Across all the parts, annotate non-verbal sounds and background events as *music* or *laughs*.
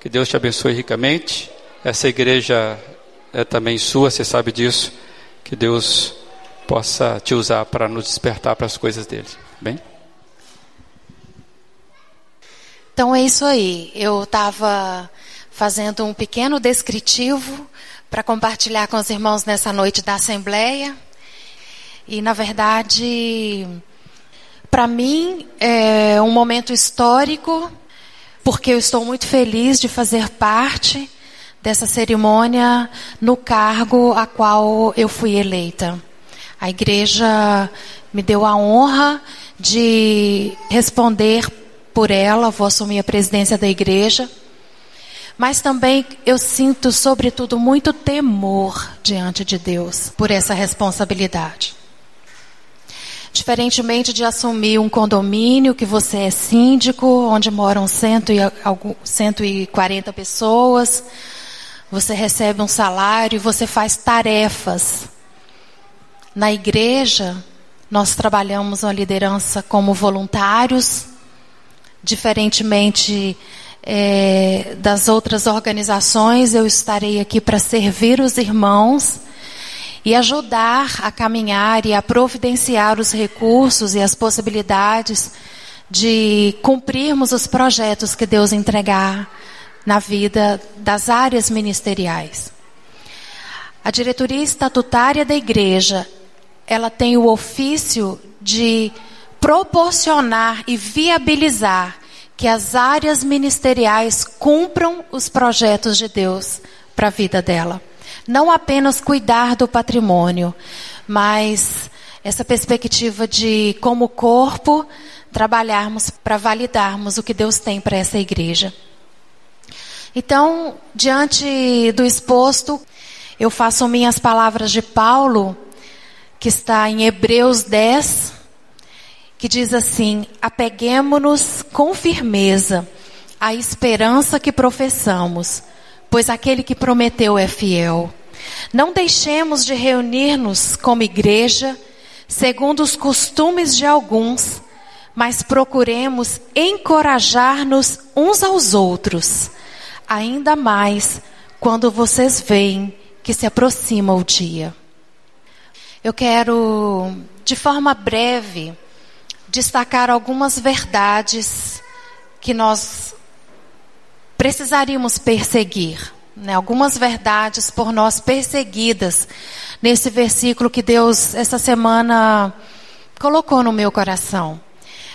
Que Deus te abençoe ricamente. Essa igreja é também sua, você sabe disso. Que Deus possa te usar para nos despertar para as coisas dele. Bem? Então é isso aí. Eu estava fazendo um pequeno descritivo para compartilhar com os irmãos nessa noite da Assembleia. E, na verdade, para mim é um momento histórico, porque eu estou muito feliz de fazer parte dessa cerimônia no cargo a qual eu fui eleita. A igreja me deu a honra de responder por ela, vou assumir a presidência da igreja. Mas também eu sinto, sobretudo, muito temor diante de Deus por essa responsabilidade. Diferentemente de assumir um condomínio que você é síndico, onde moram cento e, 140 pessoas, você recebe um salário e você faz tarefas. Na igreja, nós trabalhamos uma liderança como voluntários, diferentemente é, das outras organizações, eu estarei aqui para servir os irmãos e ajudar a caminhar e a providenciar os recursos e as possibilidades de cumprirmos os projetos que Deus entregar na vida das áreas ministeriais. A diretoria estatutária da igreja, ela tem o ofício de proporcionar e viabilizar que as áreas ministeriais cumpram os projetos de Deus para a vida dela. Não apenas cuidar do patrimônio, mas essa perspectiva de, como corpo, trabalharmos para validarmos o que Deus tem para essa igreja. Então, diante do exposto, eu faço minhas palavras de Paulo, que está em Hebreus 10, que diz assim: apeguemo-nos com firmeza à esperança que professamos, pois aquele que prometeu é fiel. Não deixemos de reunir-nos como igreja, segundo os costumes de alguns, mas procuremos encorajar-nos uns aos outros, ainda mais quando vocês veem que se aproxima o dia. Eu quero, de forma breve, destacar algumas verdades que nós precisaríamos perseguir. Né? Algumas verdades por nós perseguidas nesse versículo que Deus, essa semana, colocou no meu coração.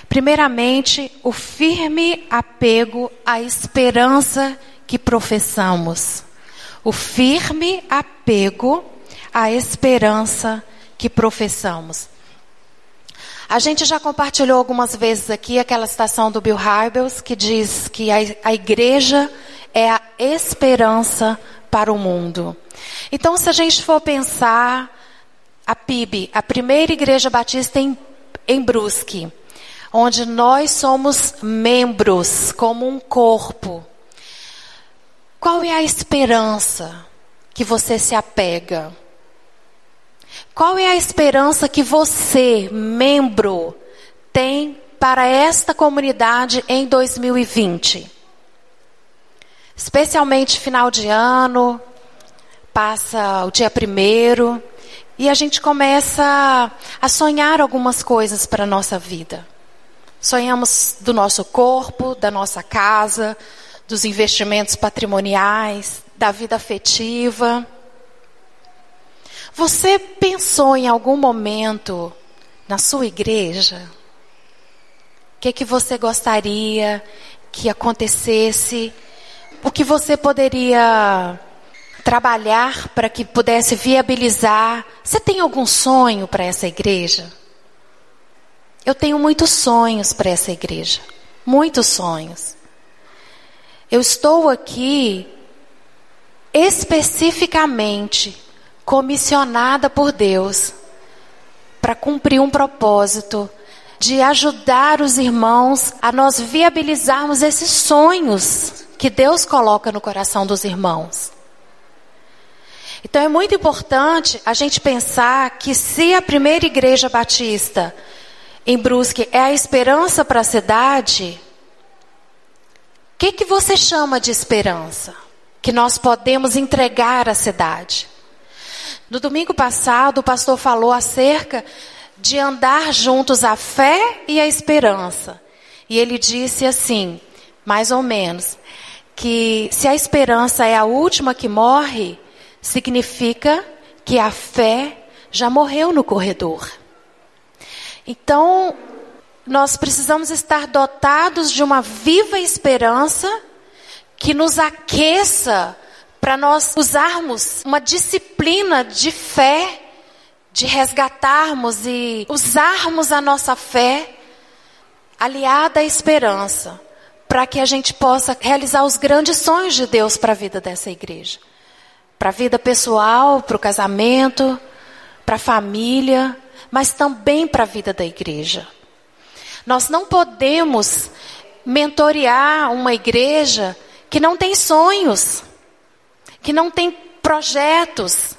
Primeiramente, o firme apego à esperança que professamos. O firme apego à esperança que professamos. A gente já compartilhou algumas vezes aqui aquela citação do Bill Hybels que diz que a, a igreja é a esperança para o mundo. Então, se a gente for pensar a PIB, a primeira igreja batista em, em Brusque, onde nós somos membros como um corpo. Qual é a esperança que você se apega? Qual é a esperança que você, membro, tem para esta comunidade em 2020? Especialmente final de ano, passa o dia primeiro e a gente começa a sonhar algumas coisas para a nossa vida. Sonhamos do nosso corpo, da nossa casa, dos investimentos patrimoniais, da vida afetiva. Você pensou em algum momento na sua igreja? O que, que você gostaria que acontecesse? O que você poderia trabalhar para que pudesse viabilizar? Você tem algum sonho para essa igreja? Eu tenho muitos sonhos para essa igreja. Muitos sonhos. Eu estou aqui especificamente comissionada por Deus para cumprir um propósito de ajudar os irmãos a nós viabilizarmos esses sonhos que Deus coloca no coração dos irmãos. Então é muito importante a gente pensar que se a primeira igreja batista em Brusque é a esperança para a cidade, O que, que você chama de esperança? Que nós podemos entregar à cidade. No domingo passado, o pastor falou acerca de andar juntos a fé e a esperança. E ele disse assim, mais ou menos, que se a esperança é a última que morre, significa que a fé já morreu no corredor. Então, nós precisamos estar dotados de uma viva esperança que nos aqueça para nós usarmos uma disciplina de fé, de resgatarmos e usarmos a nossa fé aliada à esperança, para que a gente possa realizar os grandes sonhos de Deus para a vida dessa igreja. Para a vida pessoal, para o casamento, para a família, mas também para a vida da igreja. Nós não podemos mentorear uma igreja que não tem sonhos, que não tem projetos.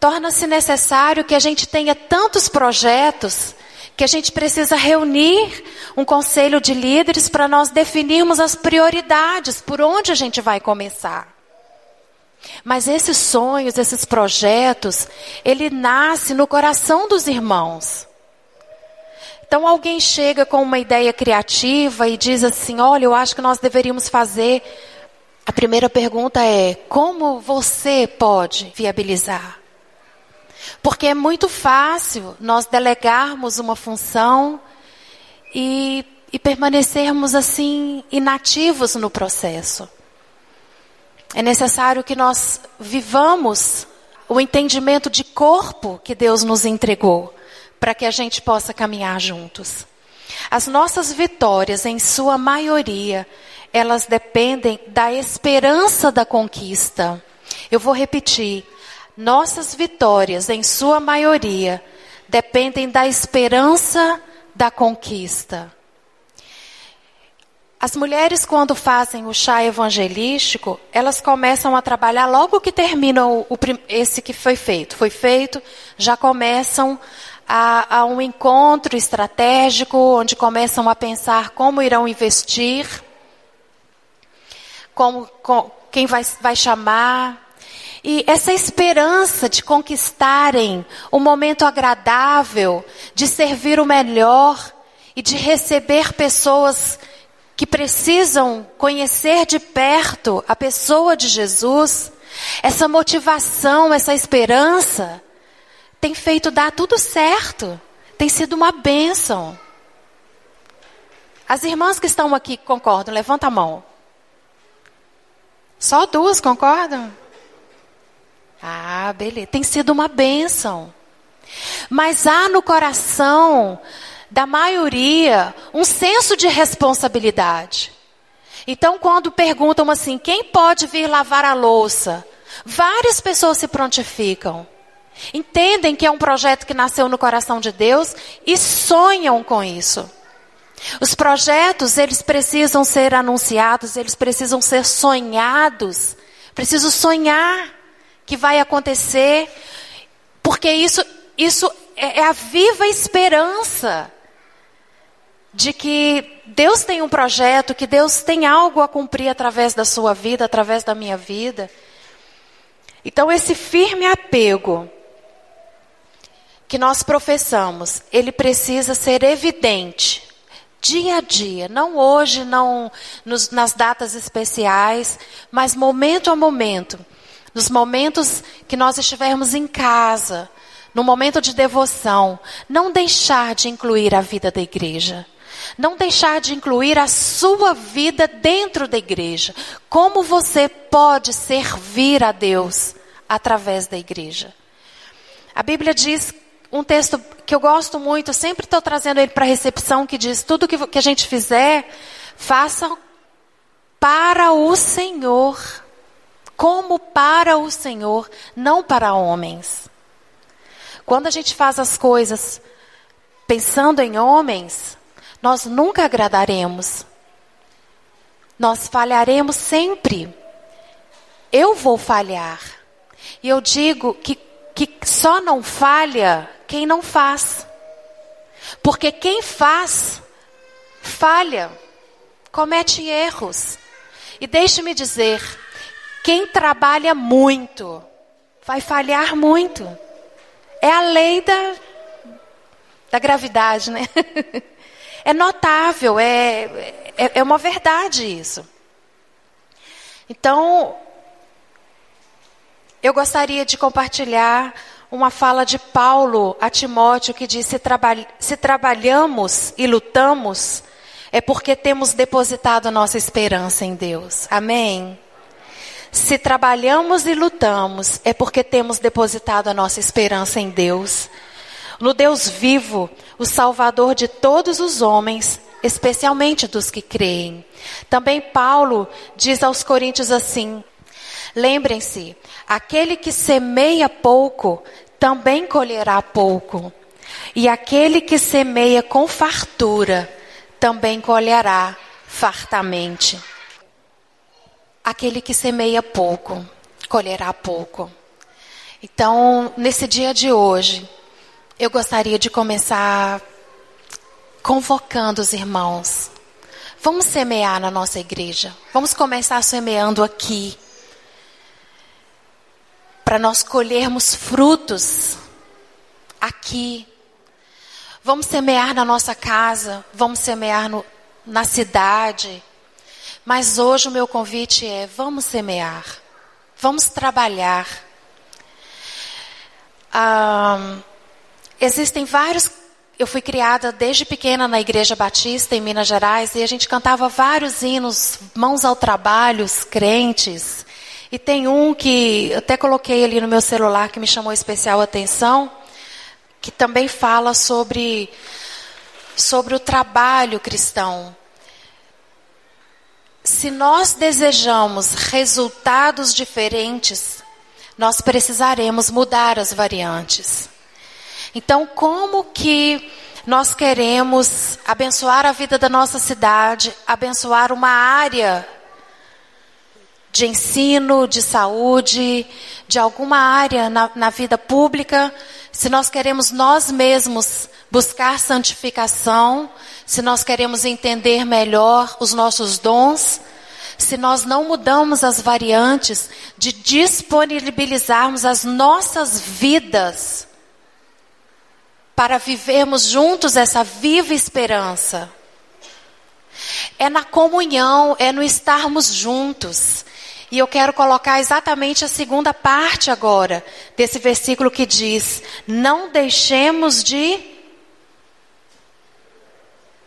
Torna-se necessário que a gente tenha tantos projetos que a gente precisa reunir um conselho de líderes para nós definirmos as prioridades, por onde a gente vai começar. Mas esses sonhos, esses projetos, ele nasce no coração dos irmãos. Então alguém chega com uma ideia criativa e diz assim: "Olha, eu acho que nós deveríamos fazer". A primeira pergunta é: como você pode viabilizar? Porque é muito fácil nós delegarmos uma função e, e permanecermos assim inativos no processo. É necessário que nós vivamos o entendimento de corpo que Deus nos entregou, para que a gente possa caminhar juntos. As nossas vitórias, em sua maioria, elas dependem da esperança da conquista. Eu vou repetir. Nossas vitórias, em sua maioria, dependem da esperança da conquista. As mulheres, quando fazem o chá evangelístico, elas começam a trabalhar logo que termina o, o, esse que foi feito. Foi feito, já começam a, a um encontro estratégico, onde começam a pensar como irão investir, como, com, quem vai, vai chamar. E essa esperança de conquistarem um momento agradável, de servir o melhor e de receber pessoas que precisam conhecer de perto a pessoa de Jesus, essa motivação, essa esperança, tem feito dar tudo certo. Tem sido uma bênção. As irmãs que estão aqui concordam, levanta a mão. Só duas concordam? Ah, beleza. Tem sido uma bênção. Mas há no coração da maioria, um senso de responsabilidade. Então, quando perguntam assim, quem pode vir lavar a louça? Várias pessoas se prontificam. Entendem que é um projeto que nasceu no coração de Deus e sonham com isso. Os projetos, eles precisam ser anunciados, eles precisam ser sonhados. Preciso sonhar que vai acontecer, porque isso, isso é, é a viva esperança de que Deus tem um projeto, que Deus tem algo a cumprir através da sua vida, através da minha vida. Então, esse firme apego que nós professamos, ele precisa ser evidente, dia a dia, não hoje, não nos, nas datas especiais, mas momento a momento, nos momentos que nós estivermos em casa, no momento de devoção, não deixar de incluir a vida da igreja. Não deixar de incluir a sua vida dentro da igreja. Como você pode servir a Deus através da igreja? A Bíblia diz um texto que eu gosto muito, sempre estou trazendo ele para a recepção, que diz: tudo que, que a gente fizer, faça para o Senhor. Como para o Senhor, não para homens. Quando a gente faz as coisas pensando em homens, nós nunca agradaremos. Nós falharemos sempre. Eu vou falhar. E eu digo que, que só não falha quem não faz. Porque quem faz, falha. comete erros. E deixe-me dizer, quem trabalha muito vai falhar muito. É a lei da, da gravidade, né? *laughs* É notável, é, é, é uma verdade isso. Então, eu gostaria de compartilhar uma fala de Paulo a Timóteo que diz: se, se trabalhamos e lutamos, é porque temos depositado nossa esperança em Deus. Amém? Se trabalhamos e lutamos, é porque temos depositado a nossa esperança em Deus. No Deus vivo, o Salvador de todos os homens, especialmente dos que creem. Também Paulo diz aos Coríntios assim: Lembrem-se, aquele que semeia pouco também colherá pouco, e aquele que semeia com fartura também colherá fartamente. Aquele que semeia pouco colherá pouco. Então, nesse dia de hoje, eu gostaria de começar convocando os irmãos. Vamos semear na nossa igreja. Vamos começar semeando aqui para nós colhermos frutos aqui. Vamos semear na nossa casa, vamos semear no, na cidade. Mas hoje o meu convite é: vamos semear, vamos trabalhar. Existem vários. Eu fui criada desde pequena na Igreja Batista em Minas Gerais e a gente cantava vários hinos, mãos ao trabalho, os crentes. E tem um que até coloquei ali no meu celular que me chamou especial atenção, que também fala sobre sobre o trabalho cristão. Se nós desejamos resultados diferentes, nós precisaremos mudar as variantes. Então, como que nós queremos abençoar a vida da nossa cidade, abençoar uma área de ensino, de saúde, de alguma área na, na vida pública, se nós queremos nós mesmos buscar santificação, se nós queremos entender melhor os nossos dons, se nós não mudamos as variantes de disponibilizarmos as nossas vidas para vivermos juntos essa viva esperança. É na comunhão, é no estarmos juntos, e eu quero colocar exatamente a segunda parte agora desse versículo que diz: Não deixemos de.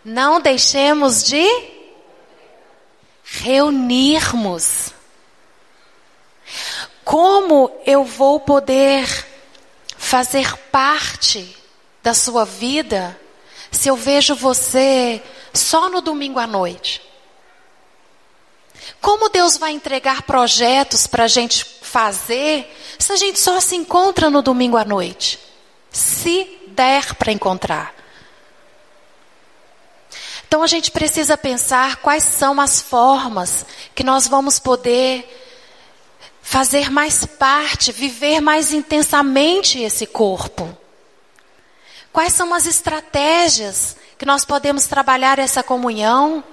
Não deixemos de reunirmos. Como eu vou poder fazer parte da sua vida se eu vejo você só no domingo à noite? Como Deus vai entregar projetos para a gente fazer se a gente só se encontra no domingo à noite? Se der para encontrar. Então a gente precisa pensar quais são as formas que nós vamos poder fazer mais parte, viver mais intensamente esse corpo. Quais são as estratégias que nós podemos trabalhar essa comunhão?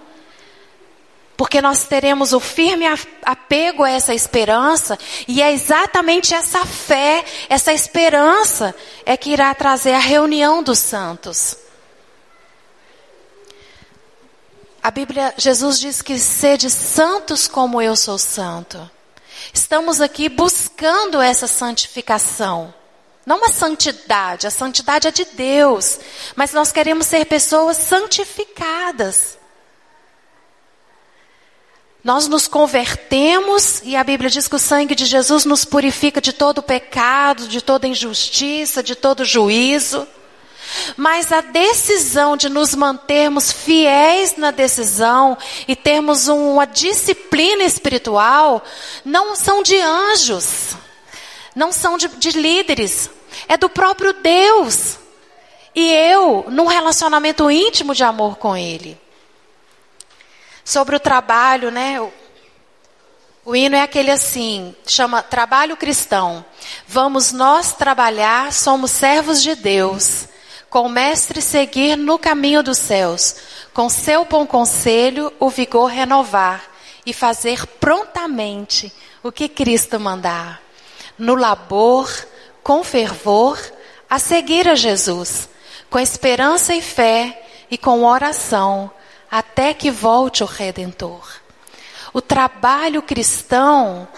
porque nós teremos o firme apego a essa esperança, e é exatamente essa fé, essa esperança, é que irá trazer a reunião dos santos. A Bíblia, Jesus diz que sede santos como eu sou santo. Estamos aqui buscando essa santificação. Não uma santidade, a santidade é de Deus, mas nós queremos ser pessoas santificadas. Nós nos convertemos e a Bíblia diz que o sangue de Jesus nos purifica de todo pecado, de toda injustiça, de todo juízo. Mas a decisão de nos mantermos fiéis na decisão e termos uma disciplina espiritual não são de anjos, não são de, de líderes, é do próprio Deus. E eu, num relacionamento íntimo de amor com Ele sobre o trabalho, né? O, hino é aquele assim, chama Trabalho Cristão. Vamos nós trabalhar, somos servos de Deus, com o Mestre seguir no caminho dos céus, com seu bom conselho o vigor renovar e fazer prontamente o que Cristo mandar. No labor, com fervor, a seguir a Jesus, com esperança e fé e com oração, até que volte o Redentor. O trabalho cristão,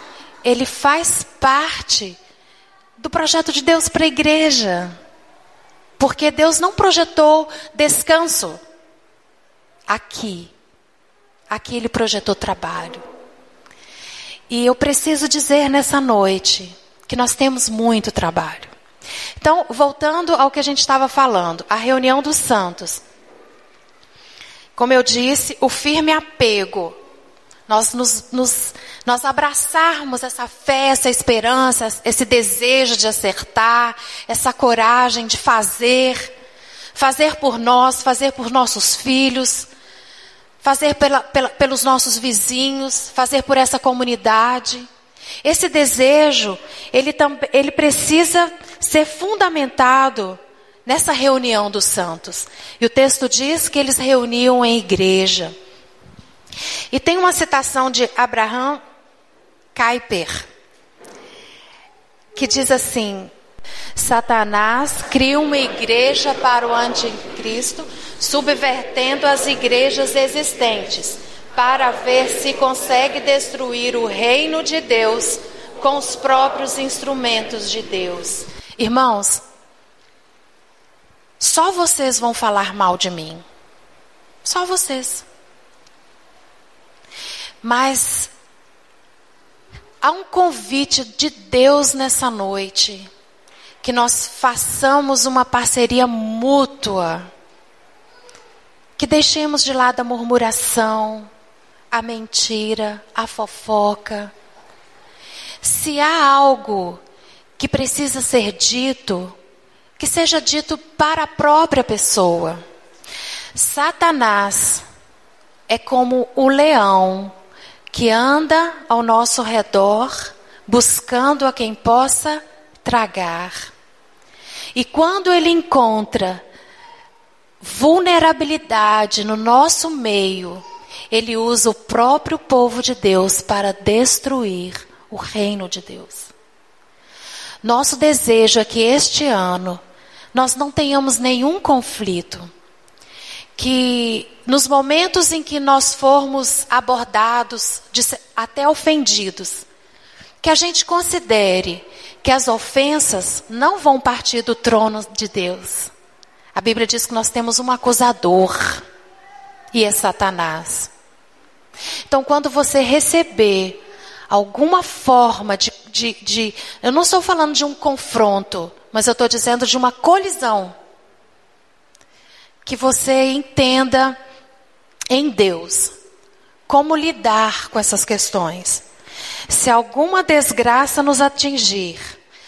ele faz parte do projeto de Deus para a igreja. Porque Deus não projetou descanso aqui. Aqui Ele projetou trabalho. E eu preciso dizer nessa noite que nós temos muito trabalho. Então, voltando ao que a gente estava falando, a reunião dos santos. Como eu disse, o firme apego nós, nos, nos, nós abraçarmos essa fé, essa esperança, esse desejo de acertar, essa coragem de fazer, fazer por nós, fazer por nossos filhos, fazer pela, pela, pelos nossos vizinhos, fazer por essa comunidade. Esse desejo, ele, ele precisa ser fundamentado nessa reunião dos santos. E o texto diz que eles reuniam em igreja. E tem uma citação de Abraham Kuyper, que diz assim: Satanás cria uma igreja para o anticristo, subvertendo as igrejas existentes, para ver se consegue destruir o reino de Deus com os próprios instrumentos de Deus. Irmãos, só vocês vão falar mal de mim. Só vocês. Mas há um convite de Deus nessa noite, que nós façamos uma parceria mútua, que deixemos de lado a murmuração, a mentira, a fofoca. Se há algo que precisa ser dito, que seja dito para a própria pessoa. Satanás é como o leão que anda ao nosso redor buscando a quem possa tragar. E quando ele encontra vulnerabilidade no nosso meio, ele usa o próprio povo de Deus para destruir o reino de Deus. Nosso desejo é que este ano nós não tenhamos nenhum conflito que nos momentos em que nós formos abordados, até ofendidos, que a gente considere que as ofensas não vão partir do trono de Deus. A Bíblia diz que nós temos um acusador, e é Satanás. Então, quando você receber alguma forma de, de, de eu não estou falando de um confronto, mas eu estou dizendo de uma colisão que você entenda em Deus como lidar com essas questões. Se alguma desgraça nos atingir,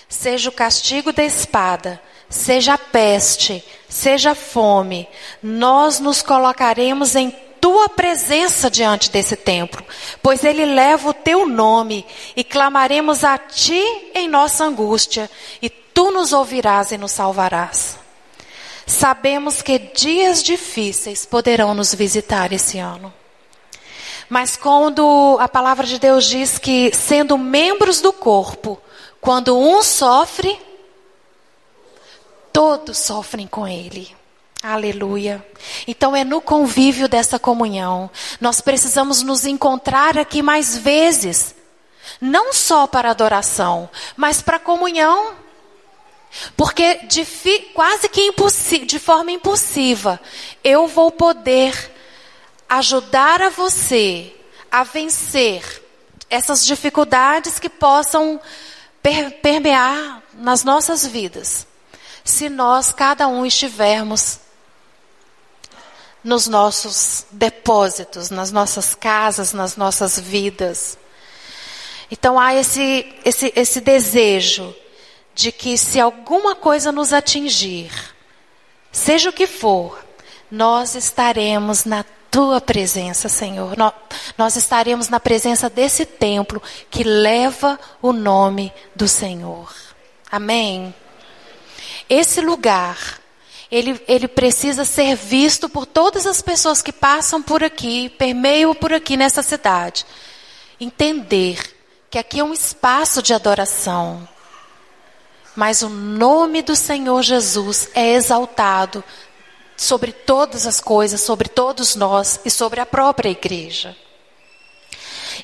seja o castigo da espada, seja a peste, seja a fome, nós nos colocaremos em tua presença diante desse templo, pois ele leva o teu nome e clamaremos a ti em nossa angústia, e tu nos ouvirás e nos salvarás. Sabemos que dias difíceis poderão nos visitar esse ano. Mas quando a palavra de Deus diz que, sendo membros do corpo, quando um sofre, todos sofrem com ele. Aleluia. Então é no convívio dessa comunhão. Nós precisamos nos encontrar aqui mais vezes. Não só para adoração, mas para comunhão. Porque de quase que de forma impulsiva, eu vou poder ajudar a você a vencer essas dificuldades que possam per permear nas nossas vidas. Se nós, cada um, estivermos nos nossos depósitos, nas nossas casas, nas nossas vidas. Então há esse, esse, esse desejo de que se alguma coisa nos atingir, seja o que for, nós estaremos na tua presença, Senhor. Nós estaremos na presença desse templo que leva o nome do Senhor. Amém? Esse lugar ele, ele precisa ser visto por todas as pessoas que passam por aqui, permeiam por aqui nessa cidade. Entender que aqui é um espaço de adoração. Mas o nome do Senhor Jesus é exaltado sobre todas as coisas, sobre todos nós e sobre a própria igreja.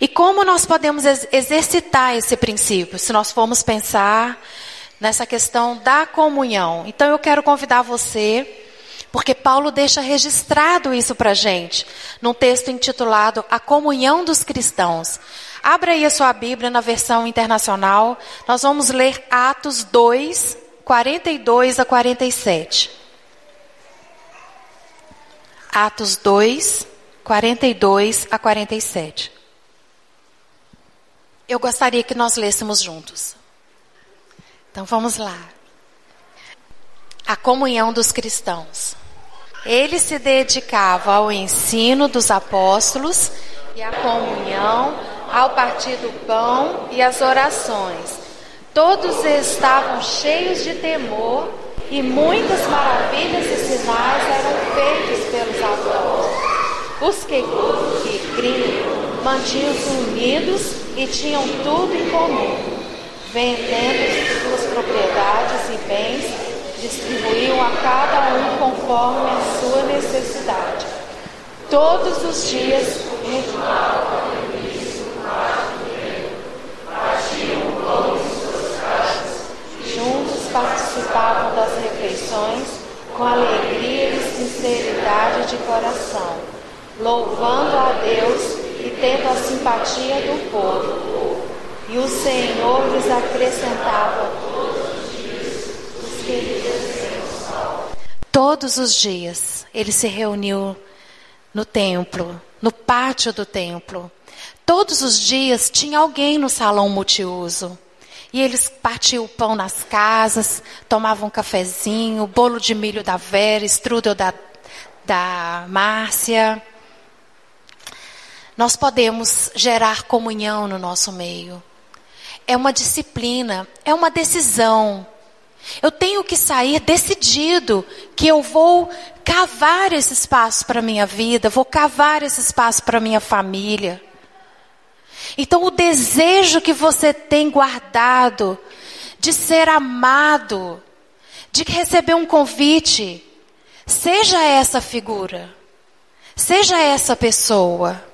E como nós podemos exercitar esse princípio? Se nós formos pensar nessa questão da comunhão. Então eu quero convidar você, porque Paulo deixa registrado isso para gente, num texto intitulado A Comunhão dos Cristãos. Abra aí a sua Bíblia na versão internacional. Nós vamos ler Atos 2, 42 a 47. Atos 2, 42 a 47. Eu gostaria que nós lêssemos juntos. Então vamos lá. A comunhão dos cristãos. Ele se dedicava ao ensino dos apóstolos e à comunhão, ao partir do pão e às orações. Todos estavam cheios de temor e muitas maravilhas e sinais eram feitos pelos apóstolos. Os que, que criam mantinham-se unidos e tinham tudo em comum vendendo suas propriedades e bens, distribuíam a cada um conforme a sua necessidade. Todos os dias Juntos participavam das refeições com alegria e sinceridade de coração, louvando a Deus e tendo a simpatia do povo e o Senhor lhes acrescentava Todos os dias ele se reuniu no templo, no pátio do templo. Todos os dias tinha alguém no salão multiuso. E eles partiam o pão nas casas, tomavam um cafezinho, bolo de milho da Vera, strudel da, da Márcia. Nós podemos gerar comunhão no nosso meio é uma disciplina, é uma decisão. Eu tenho que sair decidido que eu vou cavar esse espaço para minha vida, vou cavar esse espaço para minha família. Então o desejo que você tem guardado de ser amado, de receber um convite, seja essa figura, seja essa pessoa.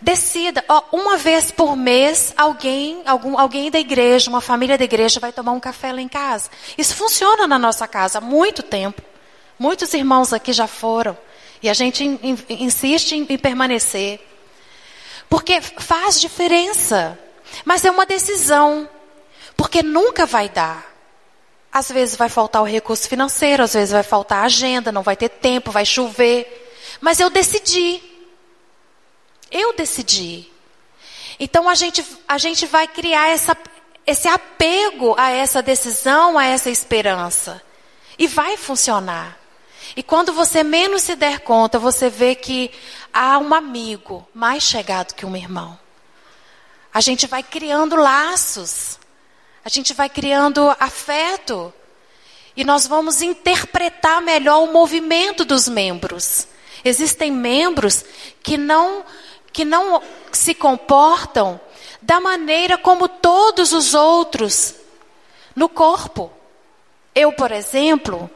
Decida, ó, uma vez por mês, alguém, algum, alguém da igreja, uma família da igreja vai tomar um café lá em casa. Isso funciona na nossa casa há muito tempo. Muitos irmãos aqui já foram. E a gente in, in, insiste em, em permanecer. Porque faz diferença. Mas é uma decisão. Porque nunca vai dar. Às vezes vai faltar o recurso financeiro, às vezes vai faltar a agenda, não vai ter tempo, vai chover. Mas eu decidi. Eu decidi. Então a gente, a gente vai criar essa, esse apego a essa decisão, a essa esperança. E vai funcionar. E quando você menos se der conta, você vê que há um amigo mais chegado que um irmão. A gente vai criando laços. A gente vai criando afeto. E nós vamos interpretar melhor o movimento dos membros. Existem membros que não que não se comportam da maneira como todos os outros no corpo. Eu, por exemplo,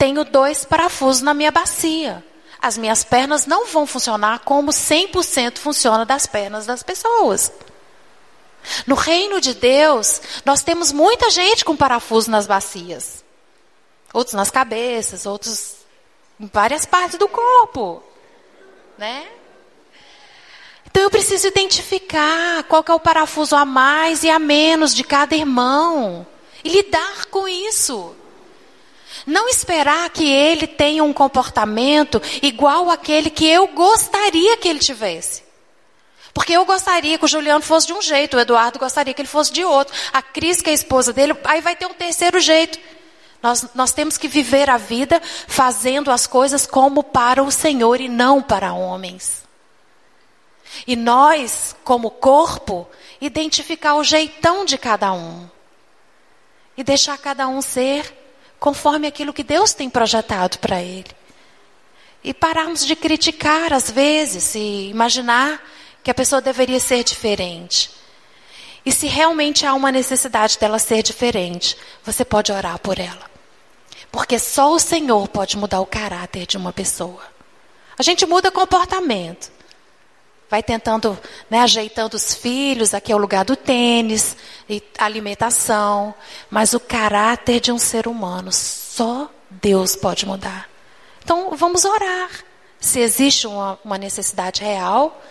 tenho dois parafusos na minha bacia. As minhas pernas não vão funcionar como 100% funciona das pernas das pessoas. No reino de Deus, nós temos muita gente com parafuso nas bacias. Outros nas cabeças, outros em várias partes do corpo. Né? Então eu preciso identificar qual é o parafuso a mais e a menos de cada irmão e lidar com isso. Não esperar que ele tenha um comportamento igual àquele que eu gostaria que ele tivesse. Porque eu gostaria que o Juliano fosse de um jeito, o Eduardo gostaria que ele fosse de outro. A Cris, que é a esposa dele, aí vai ter um terceiro jeito. Nós, nós temos que viver a vida fazendo as coisas como para o Senhor e não para homens. E nós, como corpo, identificar o jeitão de cada um. E deixar cada um ser conforme aquilo que Deus tem projetado para ele. E pararmos de criticar às vezes e imaginar que a pessoa deveria ser diferente. E se realmente há uma necessidade dela ser diferente, você pode orar por ela. Porque só o Senhor pode mudar o caráter de uma pessoa. A gente muda comportamento. Vai tentando, né, ajeitando os filhos, aqui é o lugar do tênis, e alimentação. Mas o caráter de um ser humano, só Deus pode mudar. Então, vamos orar. Se existe uma, uma necessidade real,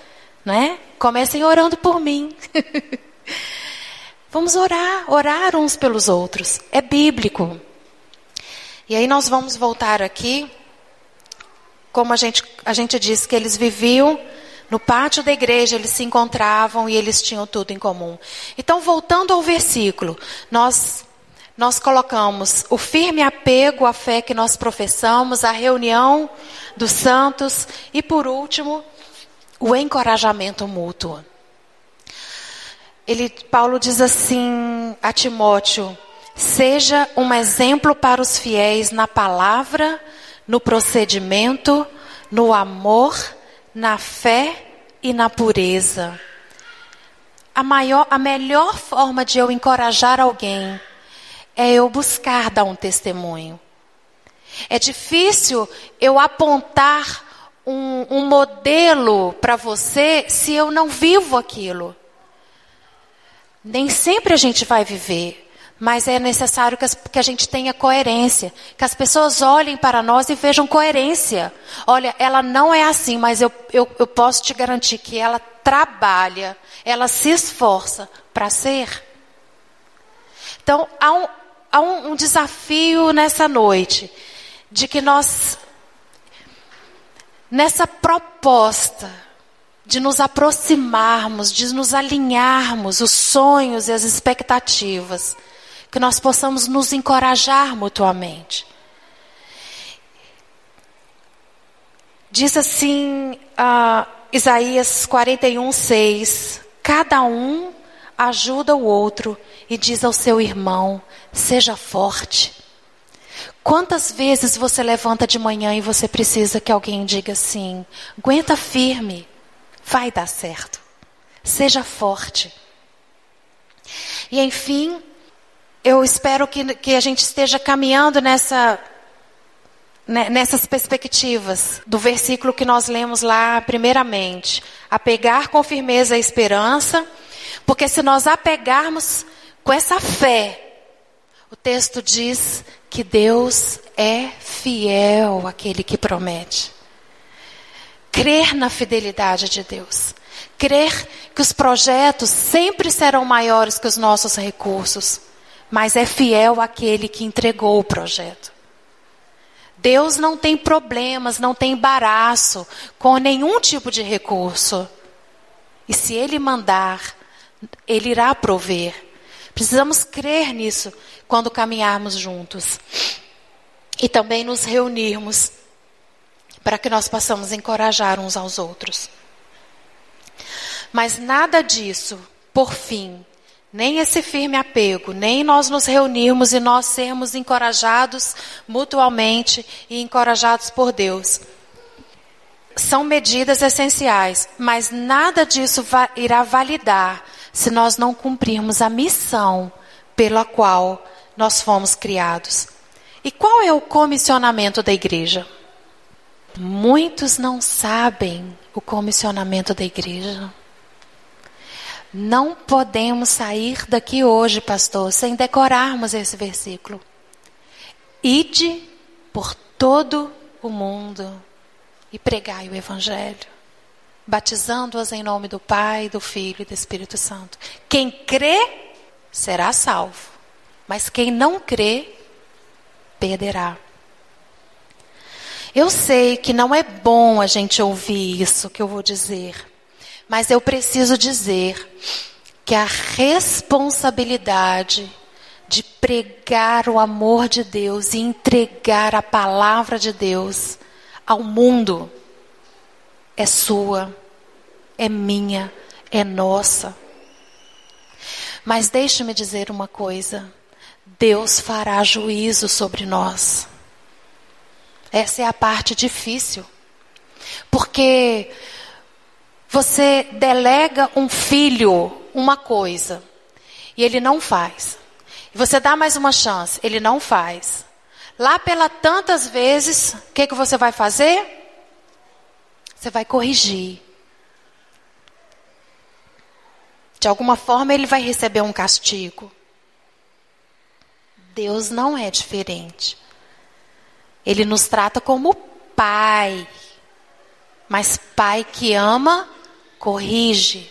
né? Comecem orando por mim. *laughs* vamos orar, orar uns pelos outros. É bíblico. E aí nós vamos voltar aqui, como a gente, a gente disse que eles viviam no pátio da igreja, eles se encontravam e eles tinham tudo em comum. Então, voltando ao versículo, nós nós colocamos o firme apego à fé que nós professamos, a reunião dos santos e, por último, o encorajamento mútuo. Ele, Paulo diz assim a Timóteo: Seja um exemplo para os fiéis na palavra, no procedimento, no amor, na fé e na pureza. A, maior, a melhor forma de eu encorajar alguém é eu buscar dar um testemunho. É difícil eu apontar um, um modelo para você se eu não vivo aquilo. Nem sempre a gente vai viver. Mas é necessário que, as, que, a gente tenha coerência, que as pessoas olhem para nós e vejam coerência. Olha, ela não é assim, mas eu, eu, eu posso te garantir que ela trabalha, ela se esforça para ser. Então, há, um, há um, um desafio nessa noite, de que nós, nessa proposta, de nos aproximarmos, de nos alinharmos os sonhos e as expectativas que nós possamos nos encorajar mutuamente. Diz assim uh, Isaías 41, 6: Cada um ajuda o outro e diz ao seu irmão: seja forte. Quantas vezes você levanta de manhã e você precisa que alguém diga assim: aguenta firme, vai dar certo, seja forte. E enfim, eu espero que, que a gente esteja caminhando nessa, né, nessas perspectivas do versículo que nós lemos lá, primeiramente. Apegar com firmeza a esperança, porque se nós apegarmos com essa fé, o texto diz que Deus é fiel àquele que promete. Crer na fidelidade de Deus. Crer que os projetos sempre serão maiores que os nossos recursos mas é fiel aquele que entregou o projeto. Deus não tem problemas, não tem embaraço com nenhum tipo de recurso. E se Ele mandar, Ele irá prover. Precisamos crer nisso quando caminharmos juntos. E também nos reunirmos para que nós possamos encorajar uns aos outros. Mas nada disso, por fim, nem esse firme apego, nem nós nos reunirmos e nós sermos encorajados mutualmente e encorajados por Deus. São medidas essenciais, mas nada disso irá validar se nós não cumprirmos a missão pela qual nós fomos criados. E qual é o comissionamento da igreja? Muitos não sabem o comissionamento da igreja. Não podemos sair daqui hoje, pastor, sem decorarmos esse versículo. Ide por todo o mundo e pregai o Evangelho, batizando-as em nome do Pai, do Filho e do Espírito Santo. Quem crê será salvo, mas quem não crê perderá. Eu sei que não é bom a gente ouvir isso que eu vou dizer, mas eu preciso dizer que a responsabilidade de pregar o amor de Deus e entregar a palavra de Deus ao mundo é sua, é minha, é nossa. Mas deixe-me dizer uma coisa: Deus fará juízo sobre nós. Essa é a parte difícil. Porque você delega um filho uma coisa e ele não faz. E você dá mais uma chance, ele não faz. Lá pela tantas vezes, o que, que você vai fazer? Você vai corrigir. De alguma forma ele vai receber um castigo. Deus não é diferente. Ele nos trata como pai. Mas pai que ama, corrige.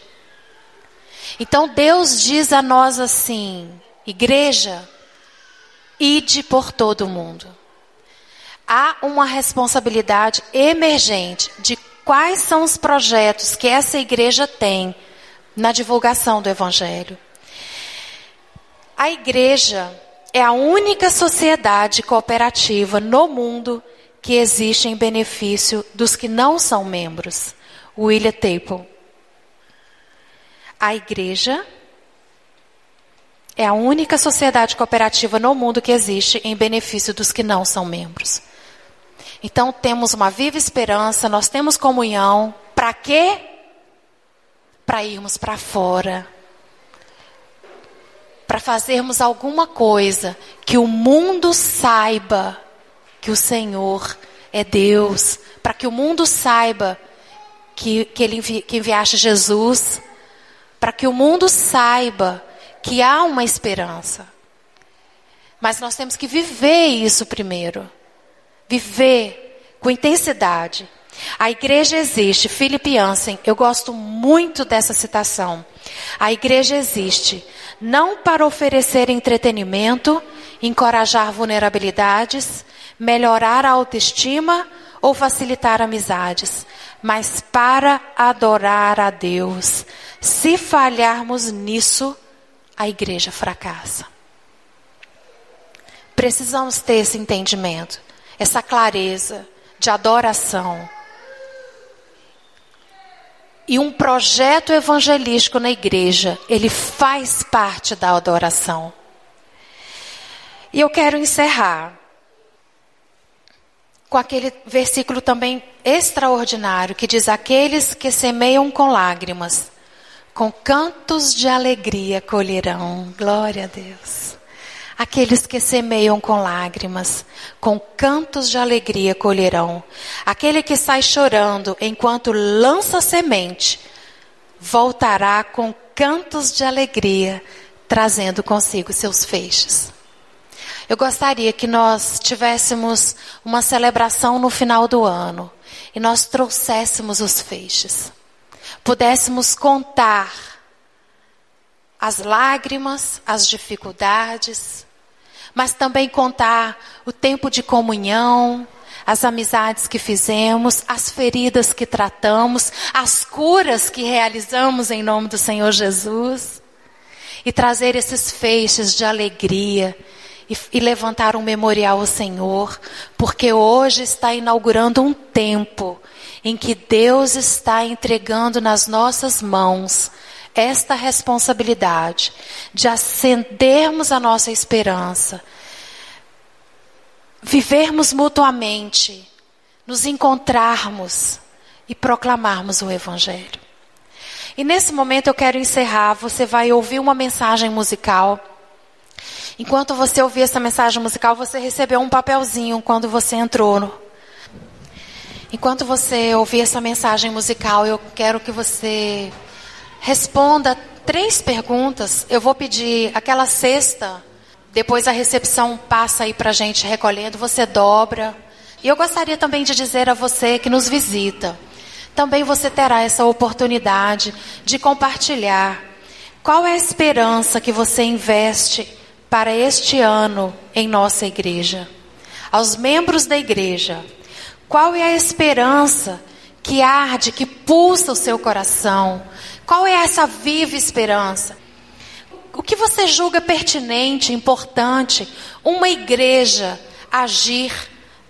Então Deus diz a nós assim: igreja, ide por todo o mundo. Há uma responsabilidade emergente de quais são os projetos que essa igreja tem na divulgação do Evangelho. A igreja é a única sociedade cooperativa no mundo que existe em benefício dos que não são membros. William Taple. A igreja é a única sociedade cooperativa no mundo que existe em benefício dos que não são membros. Então temos uma viva esperança, nós temos comunhão. Para quê? Para irmos para fora. Para fazermos alguma coisa que o mundo saiba que o Senhor é Deus. Para que o mundo saiba que, que, ele envi, que enviaste Jesus. Para que o mundo saiba que há uma esperança. Mas nós temos que viver isso primeiro. Viver com intensidade. A igreja existe, Philip Jansen, eu gosto muito dessa citação. A igreja existe não para oferecer entretenimento, encorajar vulnerabilidades, melhorar a autoestima ou facilitar amizades, mas para adorar a Deus. Se falharmos nisso, a igreja fracassa. Precisamos ter esse entendimento, essa clareza de adoração. E um projeto evangelístico na igreja, ele faz parte da adoração. E eu quero encerrar com aquele versículo também extraordinário que diz: Aqueles que semeiam com lágrimas com cantos de alegria colherão. Glória a Deus. Aqueles que semeiam com lágrimas, com cantos de alegria colherão. Aquele que sai chorando enquanto lança semente, voltará com cantos de alegria, trazendo consigo seus feixes. Eu gostaria que nós tivéssemos uma celebração no final do ano e nós trouxéssemos os feixes pudéssemos contar as lágrimas, as dificuldades, mas também contar o tempo de comunhão, as amizades que fizemos, as feridas que tratamos, as curas que realizamos em nome do Senhor Jesus, e trazer esses feixes de alegria e, e levantar um memorial ao Senhor, porque hoje está inaugurando um tempo em que Deus está entregando nas nossas mãos esta responsabilidade de acendermos a nossa esperança, vivermos mutuamente, nos encontrarmos e proclamarmos o Evangelho. E nesse momento eu quero encerrar. Você vai ouvir uma mensagem musical. Enquanto você ouvir essa mensagem musical, você recebeu um papelzinho quando você entrou Enquanto você ouvir essa mensagem musical, eu quero que você responda três perguntas. Eu vou pedir aquela cesta, depois a recepção passa aí para gente recolhendo, você dobra. E eu gostaria também de dizer a você que nos visita, também você terá essa oportunidade de compartilhar qual é a esperança que você investe para este ano em nossa igreja. Aos membros da igreja, qual é a esperança que arde, que pulsa o seu coração? Qual é essa viva esperança? O que você julga pertinente, importante, uma igreja agir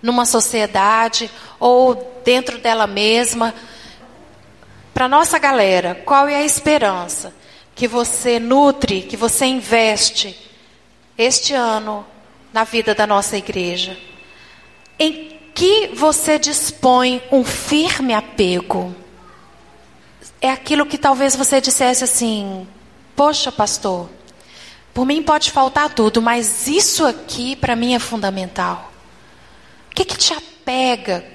numa sociedade ou dentro dela mesma? Para nossa galera, qual é a esperança que você nutre, que você investe este ano na vida da nossa igreja? Em que você dispõe um firme apego? É aquilo que talvez você dissesse assim: Poxa, pastor, por mim pode faltar tudo, mas isso aqui para mim é fundamental. O que, que te apega?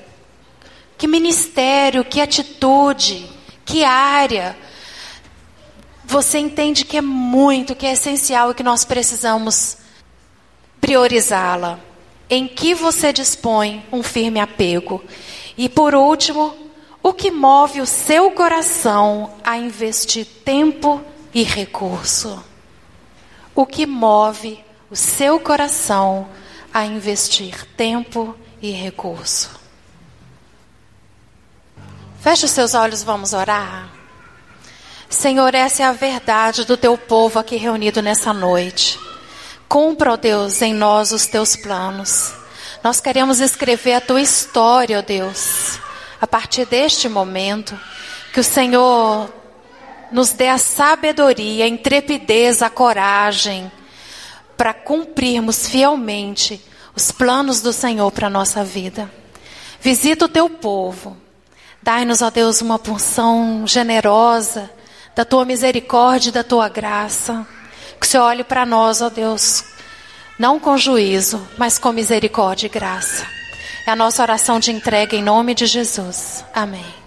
Que ministério, que atitude, que área você entende que é muito, que é essencial e que nós precisamos priorizá-la? Em que você dispõe um firme apego? E por último, o que move o seu coração a investir tempo e recurso? O que move o seu coração a investir tempo e recurso? Feche os seus olhos, vamos orar. Senhor, essa é a verdade do teu povo aqui reunido nessa noite. Cumpra, ó Deus, em nós os teus planos. Nós queremos escrever a tua história, ó Deus, a partir deste momento. Que o Senhor nos dê a sabedoria, a intrepidez, a coragem para cumprirmos fielmente os planos do Senhor para a nossa vida. Visita o teu povo. Dai-nos, ó Deus, uma porção generosa da tua misericórdia e da tua graça. Que o Senhor olhe para nós, ó Deus, não com juízo, mas com misericórdia e graça. É a nossa oração de entrega em nome de Jesus. Amém.